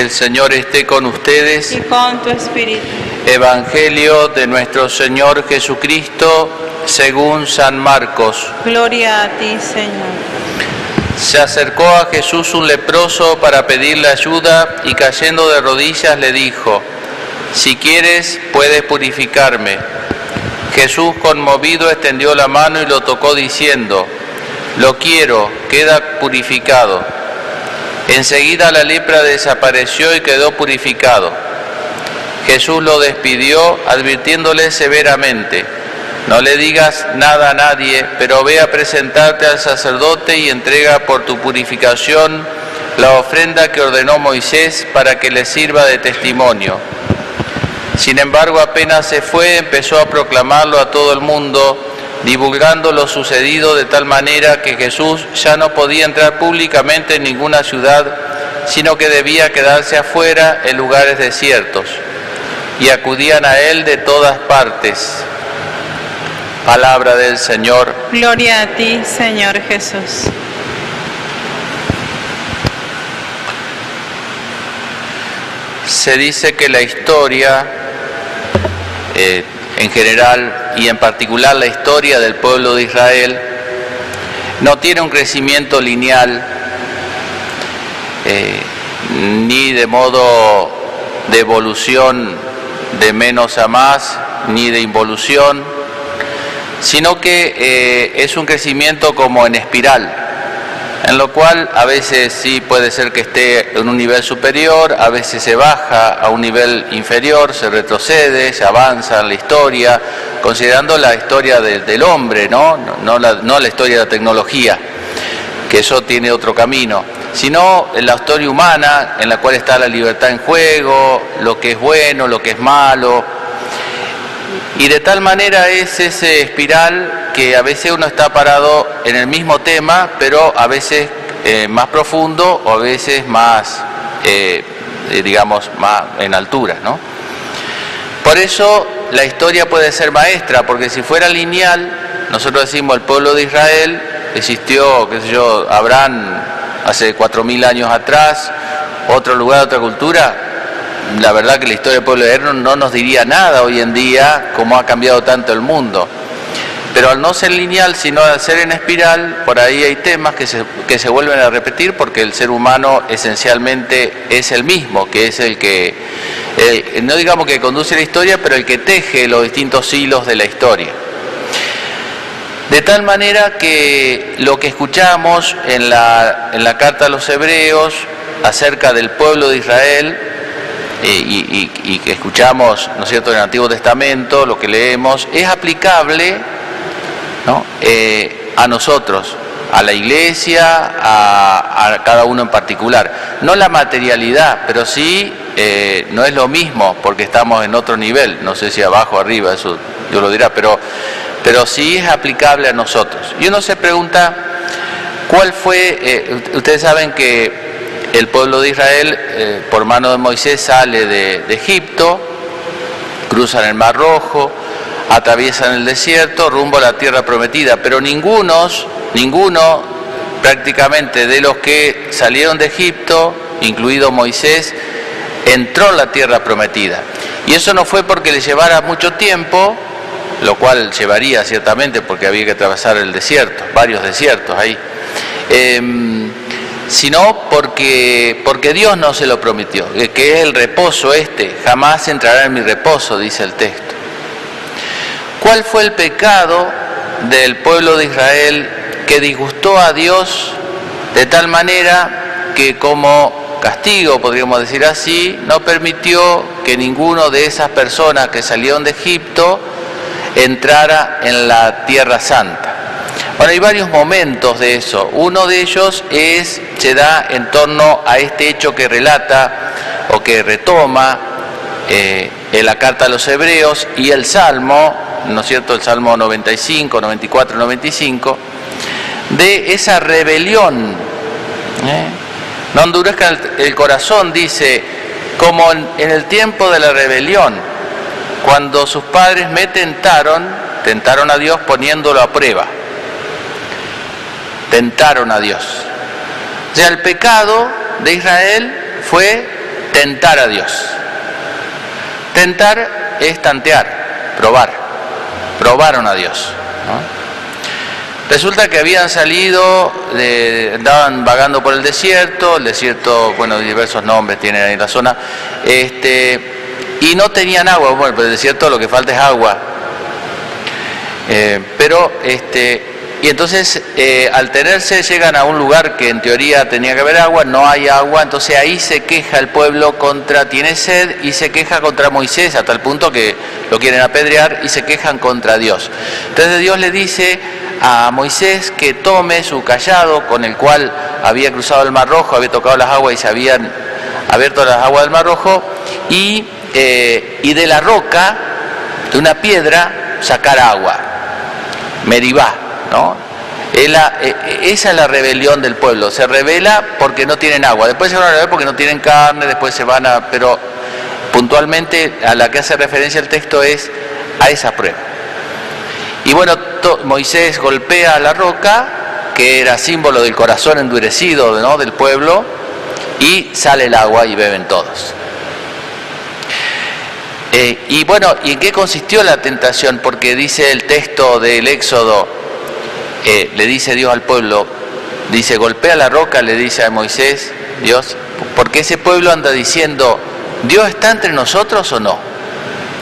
El Señor esté con ustedes. y con tu espíritu. Evangelio de nuestro Señor Jesucristo según San Marcos. Gloria a ti, Señor. Se acercó a Jesús un leproso para pedirle ayuda y cayendo de rodillas le dijo, si quieres puedes purificarme. Jesús conmovido extendió la mano y lo tocó diciendo, lo quiero, queda purificado. Enseguida la lepra desapareció y quedó purificado. Jesús lo despidió advirtiéndole severamente, no le digas nada a nadie, pero ve a presentarte al sacerdote y entrega por tu purificación la ofrenda que ordenó Moisés para que le sirva de testimonio. Sin embargo, apenas se fue, empezó a proclamarlo a todo el mundo, divulgando lo sucedido de tal manera que Jesús ya no podía entrar públicamente en ninguna ciudad, sino que debía quedarse afuera en lugares desiertos. Y acudían a él de todas partes. Palabra del Señor. Gloria a ti, Señor Jesús. Se dice que la historia, eh, en general y en particular la historia del pueblo de Israel, no tiene un crecimiento lineal, eh, ni de modo de evolución de menos a más, ni de involución, sino que eh, es un crecimiento como en espiral, en lo cual a veces sí puede ser que esté en un nivel superior, a veces se baja a un nivel inferior, se retrocede, se avanza en la historia, considerando la historia de- del hombre, ¿no? No, la, no la historia de la tecnología, que eso tiene otro camino, sino la historia humana, en la cual está la libertad en juego, lo que es bueno, lo que es malo, y de tal manera es ese espiral que a veces uno está parado en el mismo tema, pero a veces eh, más profundo o a veces más, eh, eh, digamos, más en altura, ¿no? Por eso la historia puede ser maestra, porque si fuera lineal, nosotros decimos el pueblo de Israel existió, qué sé yo, Abraham hace cuatro mil años atrás, otro lugar, otra cultura, la verdad que la historia del pueblo de Israel no nos diría nada hoy en día, cómo ha cambiado tanto el mundo. Pero al no ser lineal, sino al ser en espiral, por ahí hay temas que se, que se vuelven a repetir porque el ser humano esencialmente es el mismo, que es el que, no digamos que conduce la historia, pero el que teje los distintos hilos de la historia. De tal manera que lo que escuchamos en la, en la carta a los hebreos acerca del pueblo de Israel eh, y, y- y que escuchamos, ¿no es cierto?, en el Antiguo Testamento, lo que leemos, es aplicable ¿no? Eh, a nosotros, a la iglesia, a, cada uno en particular. No la materialidad, pero sí eh, no es lo mismo porque estamos en otro nivel, no sé si abajo o arriba, eso Dios lo dirá, pero, pero sí es aplicable a nosotros. Y uno se pregunta, ¿cuál fue, eh, ustedes saben que el pueblo de Israel, eh, por mano de Moisés, sale de, de Egipto, cruzan el Mar Rojo, atraviesan el desierto rumbo a la tierra prometida, pero ningunos, ninguno prácticamente de los que salieron de Egipto, incluido Moisés, entró en la tierra prometida. Y eso no fue porque le llevara mucho tiempo, lo cual llevaría ciertamente porque había que atravesar el desierto, varios desiertos ahí, Em, sino porque, porque Dios no se lo prometió, que- que es el reposo este, jamás entrará en mi reposo, dice el texto. ¿Cuál fue el pecado del pueblo de Israel que disgustó a Dios de tal manera que como castigo, podríamos decir así, no permitió que ninguno de esas personas que salieron de Egipto entrara en la tierra santa? Bueno, hay varios momentos de eso. Uno de ellos es, se da en torno a este hecho que relata o que retoma eh, en la carta a los hebreos y el Salmo, ¿no es cierto? El Salmo 95, 94, 95, de esa rebelión. ¿eh? No endurezca el, corazón, dice, como en, en el tiempo de la rebelión, cuando sus padres me tentaron, tentaron a Dios poniéndolo a prueba. Tentaron a Dios. O sea, el pecado de Israel fue tentar a Dios. Tentar es tantear, probar. Probaron a Dios. Resulta que habían salido, andaban vagando por el desierto, el desierto, bueno, diversos nombres tiene ahí la zona, este, y no tenían agua, bueno, por el desierto lo que falta es agua. Eh, pero este, y entonces, eh, al tenerse, llegan a un lugar que en teoría tenía que haber agua, no hay agua, entonces ahí se queja el pueblo contra, tiene sed y se queja contra Moisés, hasta el punto que lo quieren apedrear y se quejan contra Dios. Entonces Dios le dice a Moisés que tome su callado con el cual había cruzado el Mar Rojo, había tocado las aguas y se habían abierto las aguas del Mar Rojo, y, eh, y de la roca, de una piedra, sacar agua. Meribá, ¿no? E, e, esa es la rebelión del pueblo. Se revela porque no tienen agua. Después se van a revelar porque no tienen carne, después se van a... Pero puntualmente a la que hace referencia el texto es a esa prueba. Y bueno, Moisés golpea la roca, que era símbolo del corazón endurecido ¿no? del pueblo, y sale el agua y beben todos. Eh, y bueno, ¿y en qué consistió la tentación? Porque dice el texto del Éxodo, le dice Dios al pueblo, dice, golpea la roca, le dice a Moisés, Dios, porque ese pueblo anda diciendo, ¿Dios está entre nosotros o no?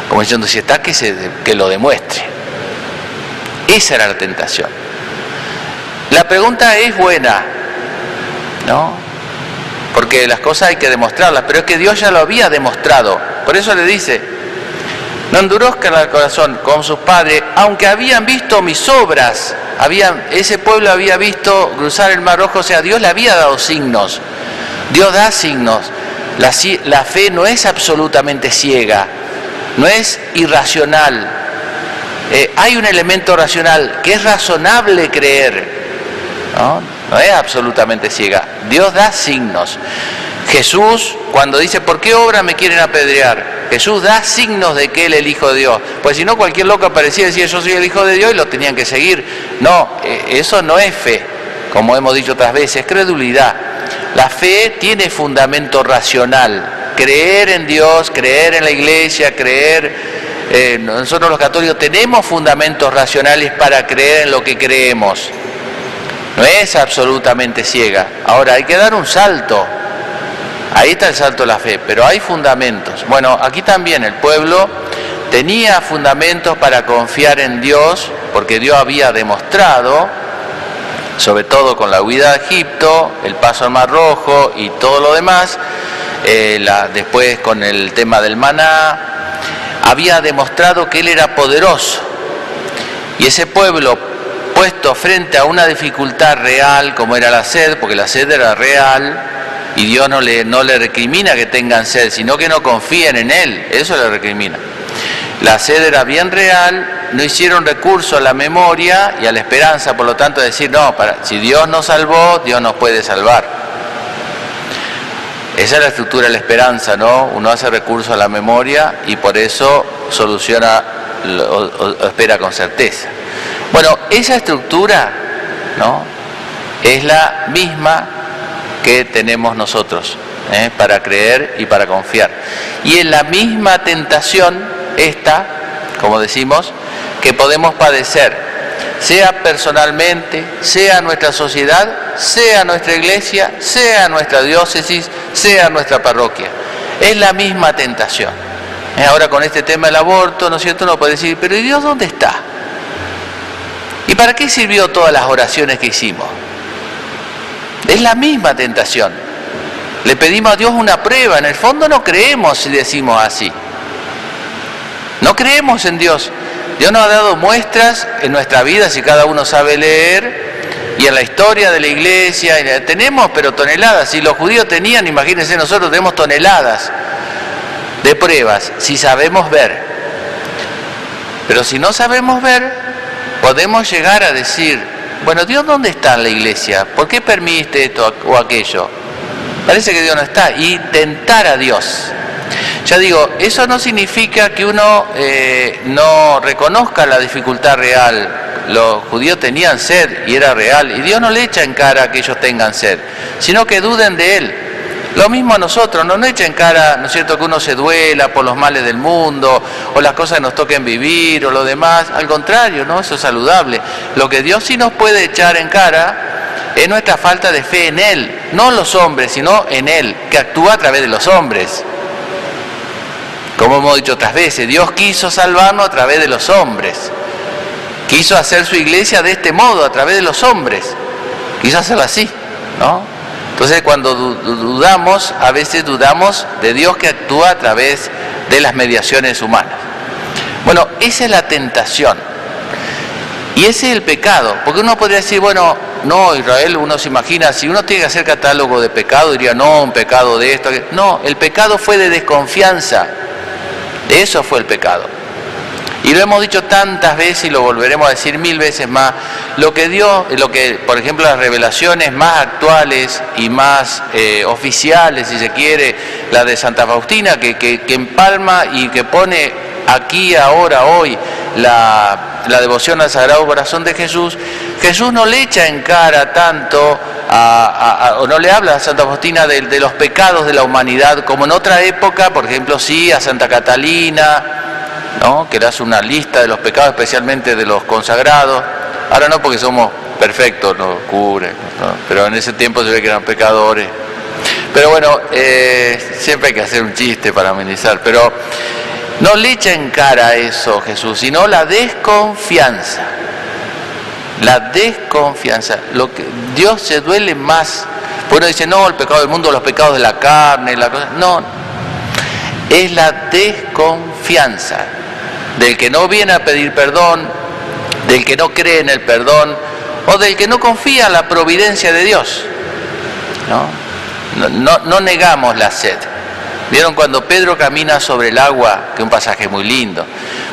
Como diciendo, si está, que, se, que lo demuestre. Esa era la tentación. La pregunta es buena, ¿no? Porque las cosas hay que demostrarlas, pero es que Dios ya lo había demostrado. Por eso le dice, no endurezcan el corazón con sus padres, aunque habían visto mis obras, ese pueblo había visto cruzar el mar rojo, o sea, Dios le había dado signos. Dios da signos. La, fe no es absolutamente ciega, no es irracional. Eh, hay un elemento racional que es razonable creer, no es absolutamente ciega. Dios da signos. Jesús, cuando dice, ¿por qué obra me quieren apedrear? Jesús da signos de que Él es el Hijo de Dios. Pues si no, cualquier loco aparecía y decía, yo soy el Hijo de Dios y lo tenían que seguir. No, eh, eso no es fe, como hemos dicho otras veces, es credulidad. La fe tiene fundamento racional. Creer en Dios, creer en la iglesia, creer... Eh, nosotros los católicos tenemos fundamentos racionales para creer en lo que creemos. No es absolutamente ciega. Ahora hay que dar un salto Ahí está el salto de la fe, pero hay fundamentos. Bueno, aquí también el pueblo tenía fundamentos para confiar en Dios, porque Dios había demostrado, sobre todo con la huida de Egipto, el paso al Mar Rojo y todo lo demás, eh, después con el tema del maná, había demostrado que Él era poderoso. Y ese pueblo puesto frente a una dificultad real, como era la sed, porque la sed era real, y Dios no le, no le recrimina que tengan sed, sino que no confíen en Él, eso le recrimina. La sed era bien real, no hicieron recurso a la memoria y a la esperanza, por lo tanto decir, no, si Dios nos salvó, Dios nos puede salvar. Esa es la estructura de la esperanza, ¿no? Uno hace recurso a la memoria y por eso soluciona o espera con certeza. Bueno, esa estructura, ¿no? Es la misma que tenemos nosotros ¿eh? para creer y para confiar. Y en la misma tentación esta, como decimos, que podemos padecer, sea personalmente, sea nuestra sociedad, sea nuestra iglesia, sea nuestra diócesis, sea nuestra parroquia. Es la misma tentación. ¿Eh? Ahora con este tema del aborto, ¿no es cierto? Uno puede decir, pero ¿y Dios dónde está? ¿Y para qué sirvió todas las oraciones que hicimos? Es la misma tentación. Le pedimos a Dios una prueba. En el fondo no creemos si decimos así. No creemos en Dios. Dios nos ha dado muestras en nuestra vida, si cada uno sabe leer, y en la historia de la iglesia. Tenemos, pero toneladas. Si los judíos tenían, imagínense, nosotros tenemos toneladas de pruebas, si sabemos ver. Pero si no sabemos ver, podemos llegar a decir, bueno, Dios dónde está en la iglesia? ¿Por qué permite esto o aquello? Parece que Dios no está. Y tentar a Dios. Ya digo, eso no significa que uno eh, no reconozca la dificultad real. Los judíos tenían sed y era real. Y Dios no le echa en cara que ellos tengan sed, sino que duden de Él. Lo mismo a nosotros, no nos echa en cara, ¿no es cierto?, que uno se duela por los males del mundo, o las cosas que nos toquen vivir, o lo demás. Al contrario, ¿no? Eso es saludable. Lo que Dios sí nos puede echar en cara es nuestra falta de fe en Él, no en los hombres, sino en Él, que actúa a través de los hombres. Como hemos dicho otras veces, Dios quiso salvarnos a través de los hombres. Quiso hacer su iglesia de este modo, a través de los hombres. Quiso hacerlo así, ¿no? Entonces cuando dudamos, a veces dudamos de Dios que actúa a través de las mediaciones humanas. Bueno, esa es la tentación. Y ese es el pecado. Porque uno podría decir, bueno, no, Israel, uno se imagina, si uno tiene que hacer catálogo de pecado, diría, no, un pecado de esto. No, el pecado fue de desconfianza. Eso fue el pecado. Y lo hemos dicho tantas veces y lo volveremos a decir mil veces más. Lo que dio, lo que, por ejemplo, las revelaciones más actuales y más eh, oficiales, si se quiere, la de Santa Faustina, que, que, empalma y que pone aquí, ahora, hoy, la, la, devoción al Sagrado Corazón de Jesús, Jesús no le echa en cara tanto o no le habla a Santa Faustina de, los pecados de la humanidad, como en otra época, por ejemplo, sí, a Santa Catalina, ¿no? que le hace una lista de los pecados, especialmente de los consagrados. Ahora no porque somos perfectos, nos cubre, pero en ese tiempo se ve que eran pecadores. Pero bueno, eh, siempre hay que hacer un chiste para amenizar, pero no le echa en cara eso Jesús, sino la desconfianza. La desconfianza. Lo que Dios se duele más. Uno dice, no, el pecado del mundo, los pecados de la carne, la cosa. No, es la desconfianza del que no viene a pedir perdón, del que no cree en el perdón o del que no confía en la providencia de Dios. No, no, no negamos la sed. ¿Vieron cuando Pedro camina sobre el agua? Que un pasaje muy lindo.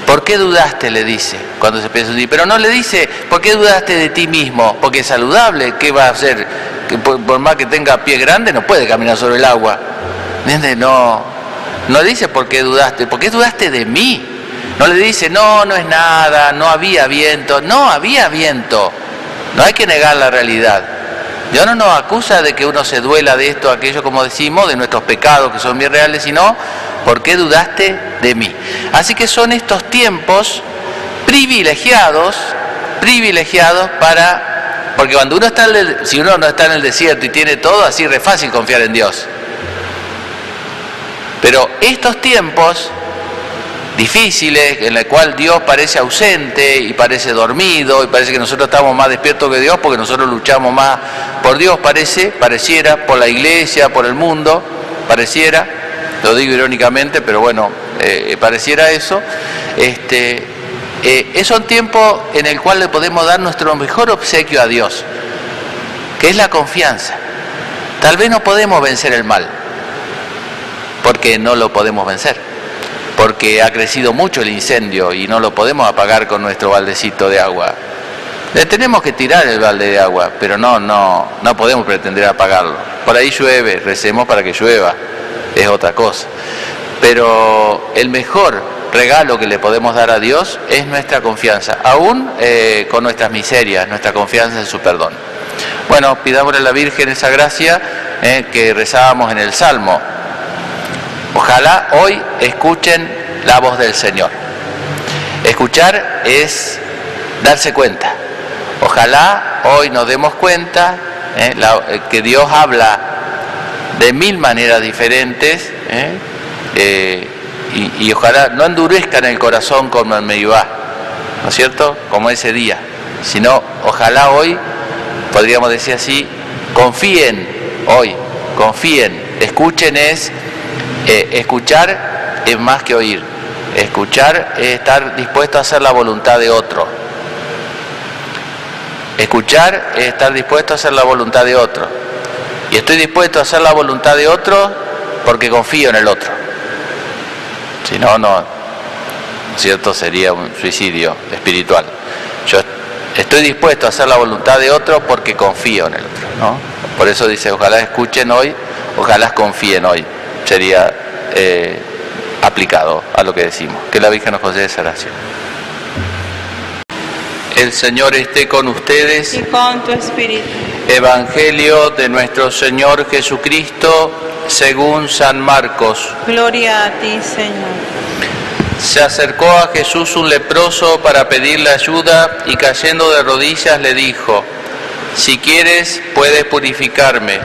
¿Por qué dudaste? le dice, cuando se empieza a hundir. Pero no le dice, ¿por qué dudaste de ti mismo? Porque es saludable, ¿qué va a hacer? Por, más que tenga pie grande, no puede caminar sobre el agua. ¿Entiendes? No, no dice por qué dudaste, ¿por qué dudaste de mí? No le dice, no, no es nada, no había viento. No, había viento. No hay que negar la realidad. Dios no nos acusa de que uno se duela de esto, aquello, como decimos, de nuestros pecados que son bien reales, sino, ¿por qué dudaste de mí? Así que son estos tiempos privilegiados, privilegiados para, porque cuando uno está, en si uno no está en el desierto y tiene todo, así es fácil confiar en Dios. Pero estos tiempos difíciles, en el cual Dios parece ausente y parece dormido y parece que nosotros estamos más despiertos que Dios porque nosotros luchamos más por Dios, parece, pareciera, por la iglesia, por el mundo, pareciera, lo digo irónicamente, pero bueno, eh, pareciera eso. Este, eh, es un tiempo en el cual le podemos dar nuestro mejor obsequio a Dios, que es la confianza. Tal vez no podemos vencer el mal, porque no lo podemos vencer porque ha crecido mucho el incendio y no lo podemos apagar con nuestro baldecito de agua. Le tenemos que tirar el balde de agua, pero no, no, no podemos pretender apagarlo. Por ahí llueve, recemos para que llueva, es otra cosa. Pero el mejor regalo que le podemos dar a Dios es nuestra confianza, aún eh, con nuestras miserias, nuestra confianza en su perdón. Bueno, pidámosle a la Virgen esa gracia eh, que rezábamos en el Salmo. Ojalá hoy escuchen la voz del Señor. Escuchar es darse cuenta. Ojalá hoy nos demos cuenta eh, eh, que Dios habla de mil maneras diferentes eh, y, ojalá no endurezcan el corazón como en Meibá, ¿no es cierto? Como ese día, sino ojalá hoy, podríamos decir así, confíen hoy, confíen, escuchen es eh, escuchar es más que oír. Escuchar es estar dispuesto a hacer la voluntad de otro. Escuchar es estar dispuesto a hacer la voluntad de otro. Y estoy dispuesto a hacer la voluntad de otro porque confío en el otro. Si no, no, ¿cierto? Sería un suicidio espiritual. Yo estoy dispuesto a hacer la voluntad de otro porque confío en el otro, ¿no? Por eso dice, ojalá escuchen hoy, ojalá confíen hoy sería eh, aplicado a lo que decimos. Que la Virgen nos concede esa oración. El Señor esté con ustedes. Y con tu espíritu Evangelio de nuestro Señor Jesucristo según San Marcos. Gloria a ti, Señor. Se acercó a Jesús un leproso para pedirle ayuda y cayendo de rodillas le dijo, si quieres puedes purificarme.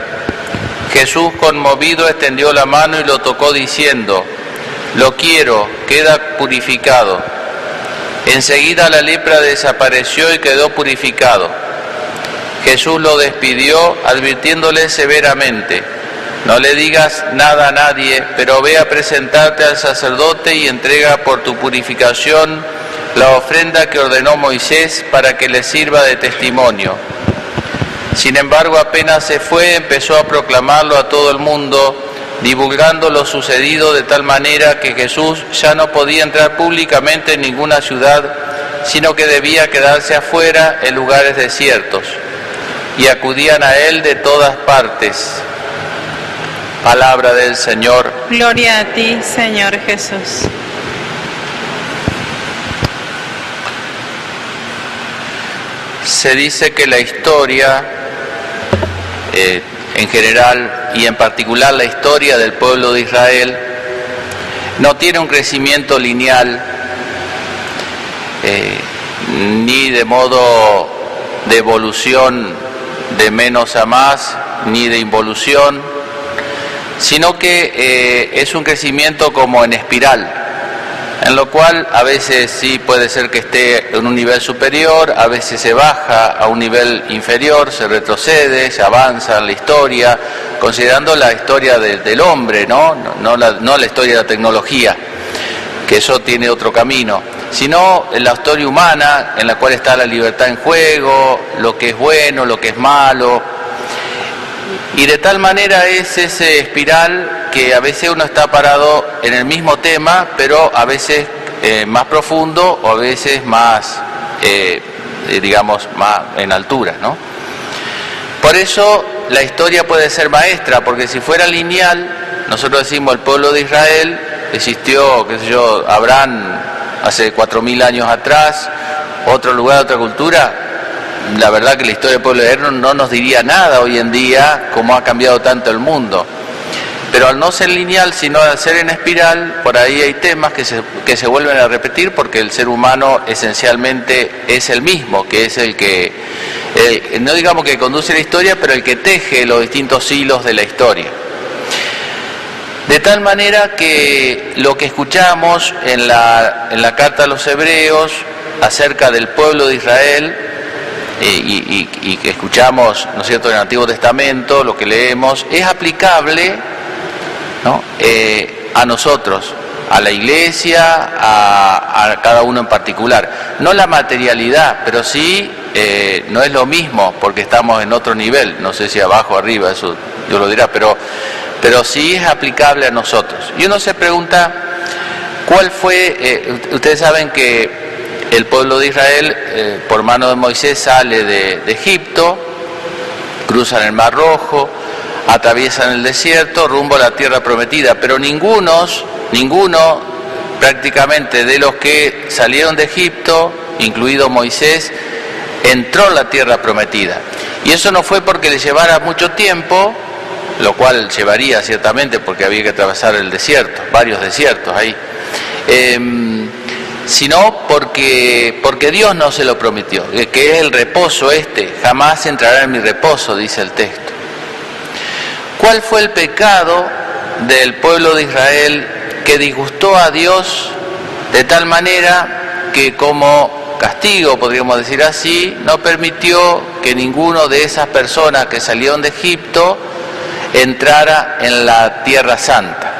Jesús conmovido extendió la mano y lo tocó diciendo, lo quiero, queda purificado. Enseguida la lepra desapareció y quedó purificado. Jesús lo despidió advirtiéndole severamente, no le digas nada a nadie, pero ve a presentarte al sacerdote y entrega por tu purificación la ofrenda que ordenó Moisés para que le sirva de testimonio. Sin embargo, apenas se fue, empezó a proclamarlo a todo el mundo, divulgando lo sucedido de tal manera que Jesús ya no podía entrar públicamente en ninguna ciudad, sino que debía quedarse afuera en lugares desiertos. Y acudían a él de todas partes. Palabra del Señor. Gloria a ti, Señor Jesús. Se dice que la historia, eh, en general y en particular la historia del pueblo de Israel, no tiene un crecimiento lineal, eh, ni de modo de evolución de menos a más, ni de involución, sino que eh, es un crecimiento como en espiral, en lo cual a veces sí puede ser que esté en un nivel superior, a veces se baja a un nivel inferior, se retrocede, se avanza en la historia, considerando la historia de- del hombre, ¿no? No, la, no la historia de la tecnología, que eso tiene otro camino, sino la historia humana, en la cual está la libertad en juego, lo que es bueno, lo que es malo, y de tal manera es ese espiral que a veces uno está parado en el mismo tema, pero a veces eh, más profundo o a veces más, eh, digamos, más en altura, ¿no? Por eso la historia puede ser maestra, porque si fuera lineal, nosotros decimos el pueblo de Israel existió, qué sé yo, Abraham hace cuatro mil años atrás, otro lugar, otra cultura, la verdad que la historia del pueblo de Israel no nos diría nada hoy en día, cómo ha cambiado tanto el mundo. Pero al no ser lineal, sino al ser en espiral, por ahí hay temas que se, que se vuelven a repetir porque el ser humano esencialmente es el mismo, que es el que, no digamos que conduce la historia, pero el que teje los distintos hilos de la historia. De tal manera que lo que escuchamos en la, en la carta a los hebreos acerca del pueblo de Israel, eh, y, que escuchamos, ¿no cierto?, en el Antiguo Testamento, lo que leemos, es aplicable ¿no? Eh, a nosotros, a la iglesia, a, a cada uno en particular. No la materialidad, pero sí eh, no es lo mismo porque estamos en otro nivel, no sé si abajo o arriba, eso yo lo dirá, pero, pero sí es aplicable a nosotros. Y uno se pregunta, ¿cuál fue, eh, ustedes saben que el pueblo de Israel, eh, por mano de Moisés, sale de, de Egipto, cruzan el Mar Rojo, atraviesan el desierto rumbo a la tierra prometida, pero ningunos, ninguno prácticamente de los que salieron de Egipto, incluido Moisés, entró en la tierra prometida. Y eso no fue porque le llevara mucho tiempo, lo cual llevaría ciertamente porque había que atravesar el desierto, varios desiertos ahí, em, sino porque, porque Dios no se lo prometió, que es el reposo este, jamás entrará en mi reposo, dice el texto. ¿Cuál fue el pecado del pueblo de Israel que disgustó a Dios de tal manera que como castigo, podríamos decir así, no permitió que ninguno de esas personas que salieron de Egipto entrara en la tierra santa?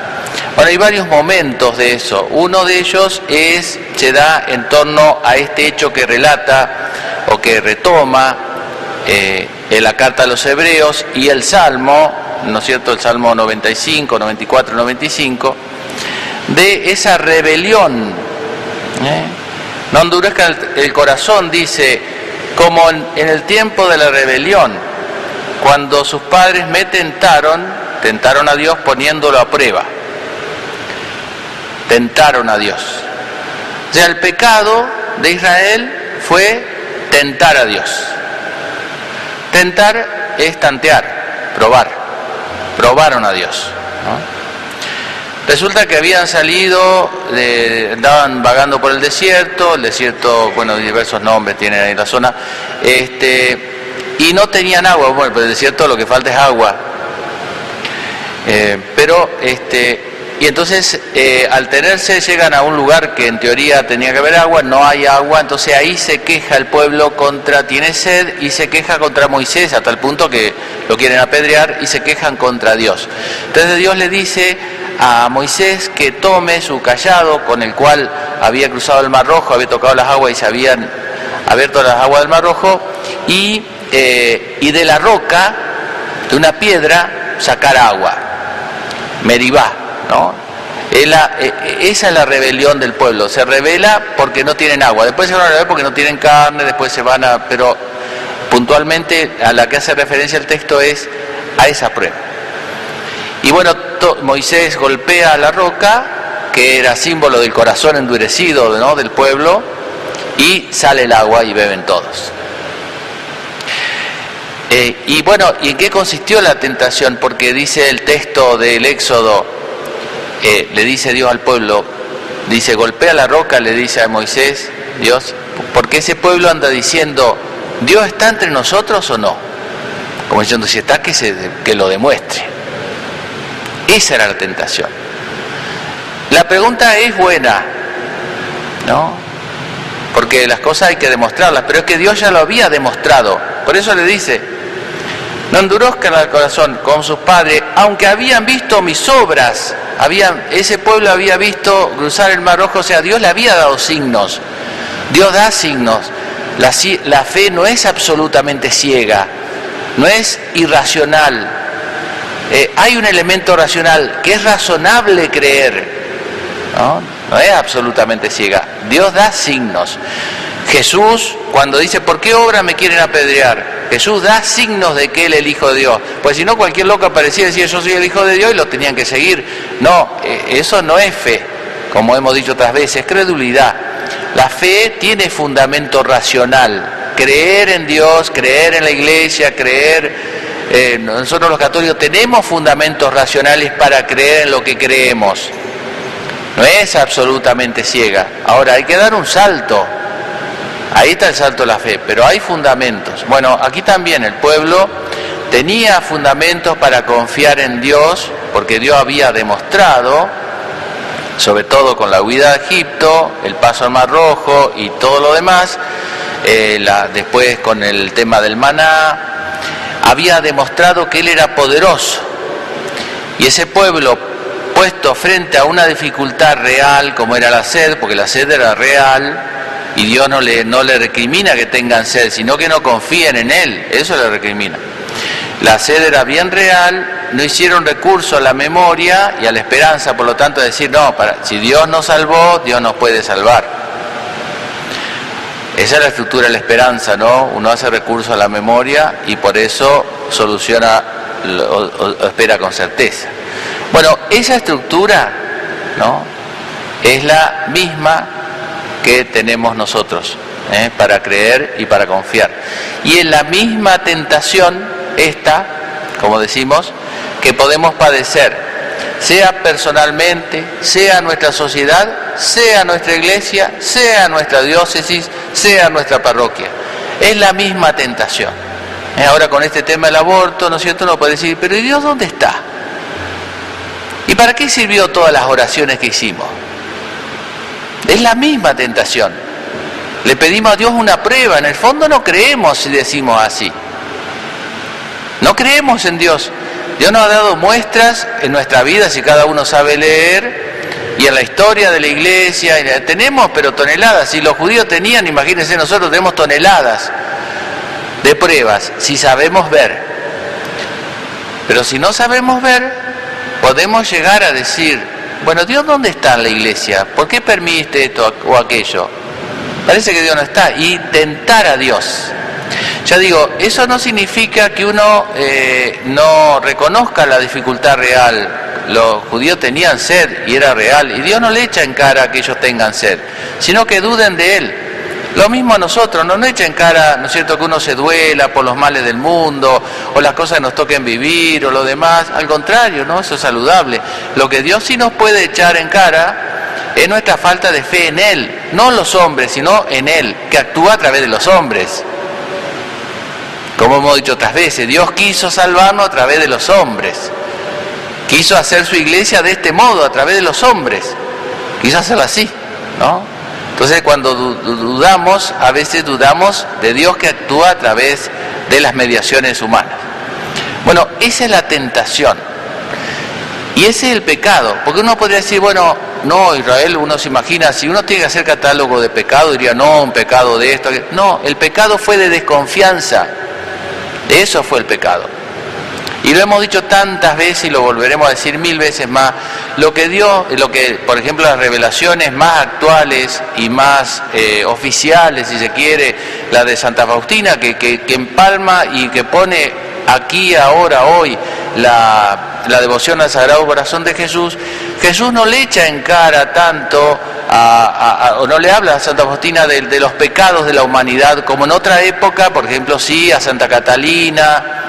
Bueno, hay varios momentos de eso. Uno de ellos es, se da en torno a este hecho que relata o que retoma eh, en la carta a los hebreos y el Salmo, ¿no es cierto? El Salmo 95, 94, 95, de esa rebelión. ¿eh? No endurezca el, corazón, dice, como en, en el tiempo de la rebelión, cuando sus padres me tentaron, tentaron a Dios poniéndolo a prueba. Tentaron a Dios. Sea, el pecado de Israel fue tentar a Dios. Tentar es tantear, probar. Probaron a Dios. Resulta que habían salido, andaban vagando por el desierto, el desierto, bueno, diversos nombres tiene ahí la zona, este, y no tenían agua, bueno, pues el desierto lo que falta es agua. Eh, pero este, y entonces, eh, al tenerse, llegan a un lugar que en teoría tenía que haber agua, no hay agua, entonces ahí se queja el pueblo contra, tiene sed y se queja contra Moisés, hasta el punto que lo quieren apedrear y se quejan contra Dios. Entonces Dios le dice a Moisés que tome su callado con el cual había cruzado el Mar Rojo, había tocado las aguas y se habían abierto las aguas del Mar Rojo, y, eh, y de la roca, de una piedra, sacar agua. Meribá, eh, eh, esa es la rebelión del pueblo. Se revela porque no tienen agua. Después se van a revelar porque no tienen carne, después se van a... Pero puntualmente a la que hace referencia el texto es a esa prueba. Y bueno, Moisés golpea la roca, que era símbolo del corazón endurecido ¿no? del pueblo, y sale el agua y beben todos. Eh, y bueno, ¿y en qué consistió la tentación? Porque dice el texto del Éxodo, le dice Dios al pueblo, dice, golpea la roca, le dice a Moisés, Dios, porque ese pueblo anda diciendo, ¿Dios está entre nosotros o no? Como diciendo, si está, que, se, que lo demuestre. Esa era la tentación. La pregunta es buena, ¿no? Porque las cosas hay que demostrarlas, pero es que Dios ya lo había demostrado. Por eso le dice, no endurezcan el corazón con sus padres, aunque habían visto mis obras, ese pueblo había visto cruzar el mar rojo, o sea, Dios le había dado signos, Dios da signos, la, fe no es absolutamente ciega, no es irracional, eh, hay un elemento racional que es razonable creer, no es absolutamente ciega, Dios da signos. Jesús, cuando dice, ¿por qué obra me quieren apedrear? Jesús da signos de que Él es el Hijo de Dios. Pues si no, cualquier loco aparecía y decía, yo soy el Hijo de Dios y lo tenían que seguir. No, eh, eso no es fe, como hemos dicho otras veces, es credulidad. La fe tiene fundamento racional. Creer en Dios, creer en la iglesia, creer... Eh, nosotros los católicos tenemos fundamentos racionales para creer en lo que creemos. No es absolutamente ciega. Ahora hay que dar un salto Ahí está el salto de la fe, pero hay fundamentos. Bueno, aquí también el pueblo tenía fundamentos para confiar en Dios, porque Dios había demostrado, sobre todo con la huida de Egipto, el paso al Mar Rojo y todo lo demás, eh, después con el tema del maná, había demostrado que Él era poderoso. Y ese pueblo puesto frente a una dificultad real, como era la sed, porque la sed era real, y Dios no le, no le recrimina que tengan sed, sino que no confíen en Él, eso le recrimina. La sed era bien real, no hicieron recurso a la memoria y a la esperanza, por lo tanto decir, no, si Dios nos salvó, Dios nos puede salvar. Esa es la estructura de la esperanza, ¿no? Uno hace recurso a la memoria y por eso soluciona o espera con certeza. Bueno, esa estructura, ¿no? Es la misma que tenemos nosotros ¿eh? para creer y para confiar. Y en la misma tentación esta, como decimos, que podemos padecer, sea personalmente, sea nuestra sociedad, sea nuestra iglesia, sea nuestra diócesis, sea nuestra parroquia. Es la misma tentación. ¿Eh? Ahora con este tema del aborto, ¿no es cierto? Uno puede decir, pero ¿y Dios dónde está? ¿Y para qué sirvió todas las oraciones que hicimos? Es la misma tentación. Le pedimos a Dios una prueba. En el fondo no creemos si decimos así. No creemos en Dios. Dios nos ha dado muestras en nuestra vida, si cada uno sabe leer, y en la historia de la iglesia. Tenemos, pero toneladas. Si los judíos tenían, imagínense, nosotros tenemos toneladas de pruebas, si sabemos ver. Pero si no sabemos ver, podemos llegar a decir, bueno, Dios dónde está en la iglesia? ¿Por qué permite esto o aquello? Parece que Dios no está. Y tentar a Dios. Ya digo, eso no significa que uno eh, no reconozca la dificultad real. Los judíos tenían sed y era real. Y Dios no le echa en cara que ellos tengan sed, sino que duden de Él. Lo mismo a nosotros, no nos echa en cara, ¿no es cierto?, que uno se duela por los males del mundo, o las cosas que nos toquen vivir, o lo demás. Al contrario, ¿no? Eso es saludable. Lo que Dios sí nos puede echar en cara es nuestra falta de fe en Él, no en los hombres, sino en Él, que actúa a través de los hombres. Como hemos dicho otras veces, Dios quiso salvarnos a través de los hombres. Quiso hacer su iglesia de este modo, a través de los hombres. Quiso hacerlo así, ¿no? Entonces cuando dudamos, a veces dudamos de Dios que actúa a través de las mediaciones humanas. Bueno, esa es la tentación. Y ese es el pecado. Porque uno podría decir, bueno, no, Israel, uno se imagina, si uno tiene que hacer catálogo de pecado, diría, no, un pecado de esto. No, el pecado fue de desconfianza. Eso fue el pecado. Y lo hemos dicho tantas veces y lo volveremos a decir mil veces más. Lo que dio, lo que, por ejemplo, las revelaciones más actuales y más eh, oficiales, si se quiere, la de Santa Faustina, que, que, empalma y que pone aquí, ahora, hoy, la, la, devoción al Sagrado Corazón de Jesús, Jesús no le echa en cara tanto a, o no le habla a Santa Faustina de, de los pecados de la humanidad como en otra época, por ejemplo, sí, a Santa Catalina,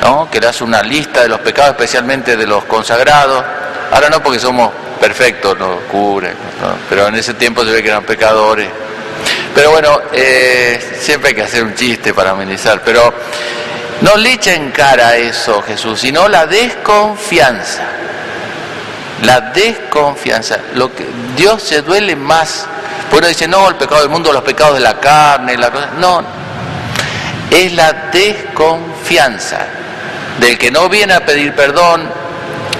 ¿no? que hace una lista de los pecados, especialmente de los consagrados. Ahora no porque somos perfectos, nos cubre, pero en ese tiempo se ve que eran pecadores. Pero bueno, eh, siempre hay que hacer un chiste para amenizar, pero no le echa en cara eso Jesús, sino la desconfianza. La desconfianza. Lo que Dios se duele más. Uno dice, no, el pecado del mundo, los pecados de la carne, la. No, es la desconfianza del que no viene a pedir perdón,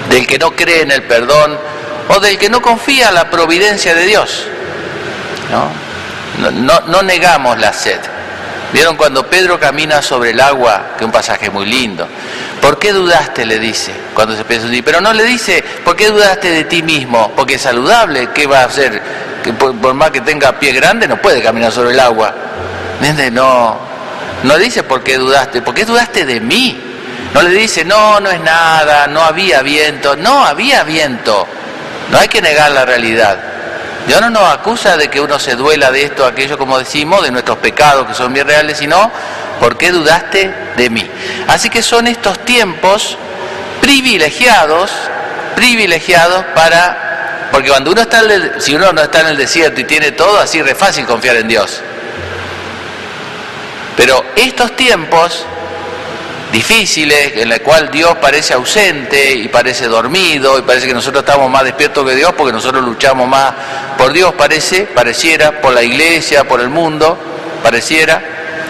del que no cree en el perdón o del que no confía en la providencia de Dios. ¿no? No, negamos la sed. ¿Vieron cuando Pedro camina sobre el agua? Que un pasaje muy lindo. ¿Por qué dudaste? le dice cuando se piensa Pero no le dice, ¿por qué dudaste de ti mismo? Porque es saludable, ¿qué va a hacer? Que por, más que tenga pie grande no puede caminar sobre el agua. No, no dice por qué dudaste, ¿por qué dudaste de mí? No le dice, no, no es nada, no había viento. No, había viento. No hay que negar la realidad. Dios no nos acusa de que uno se duela de esto, aquello, como decimos, de nuestros pecados que son bien reales, sino, ¿por qué dudaste de mí? Así que son estos tiempos privilegiados, privilegiados para, porque cuando uno está, en el, si uno no está en el desierto y tiene todo, así es fácil confiar en Dios. Pero estos tiempos difíciles, en la cual Dios parece ausente y parece dormido y parece que nosotros estamos más despiertos que Dios porque nosotros luchamos más por Dios, parece, pareciera, por la iglesia, por el mundo, pareciera,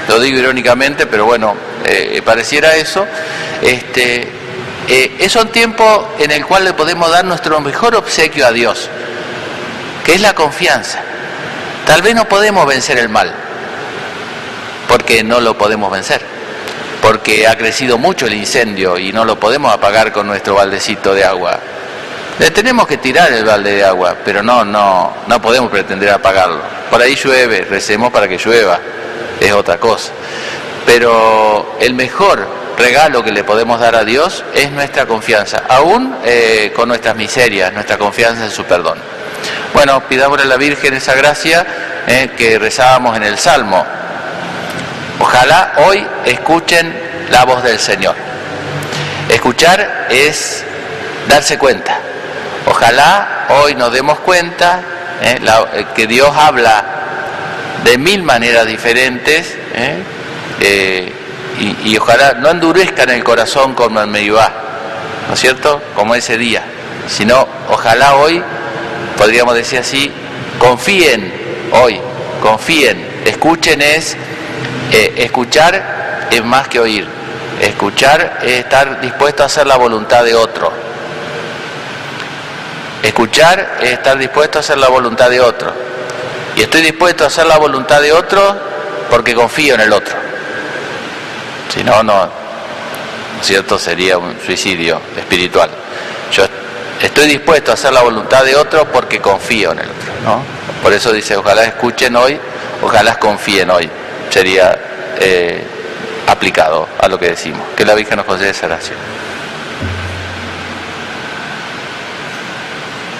lo digo irónicamente, pero bueno, eh, pareciera eso. Este, eh, es un tiempo en el cual le podemos dar nuestro mejor obsequio a Dios, que es la confianza. Tal vez no podemos vencer el mal, porque no lo podemos vencer porque ha crecido mucho el incendio y no lo podemos apagar con nuestro baldecito de agua. Le tenemos que tirar el balde de agua, pero no, no, no podemos pretender apagarlo. Por ahí llueve, recemos para que llueva, es otra cosa. Pero el mejor regalo que le podemos dar a Dios es nuestra confianza, aún eh, con nuestras miserias, nuestra confianza en su perdón. Bueno, pidámosle a la Virgen esa gracia eh, que rezábamos en el Salmo. Ojalá hoy escuchen la voz del Señor. Escuchar es darse cuenta. Ojalá hoy nos demos cuenta eh, eh, que Dios habla de mil maneras diferentes eh, y, ojalá no endurezcan el corazón como en Medivá, ¿no es cierto? Como ese día, sino ojalá hoy, podríamos decir así, confíen hoy, confíen, escuchen es eh, escuchar es más que oír. Escuchar es estar dispuesto a hacer la voluntad de otro. Escuchar es estar dispuesto a hacer la voluntad de otro. Y estoy dispuesto a hacer la voluntad de otro porque confío en el otro. Si no, no, ¿cierto? Sería un suicidio espiritual. Yo estoy dispuesto a hacer la voluntad de otro porque confío en el otro, ¿no? Por eso dice, ojalá escuchen hoy, ojalá confíen hoy sería eh, aplicado a lo que decimos. Que la Virgen nos concede esa oración.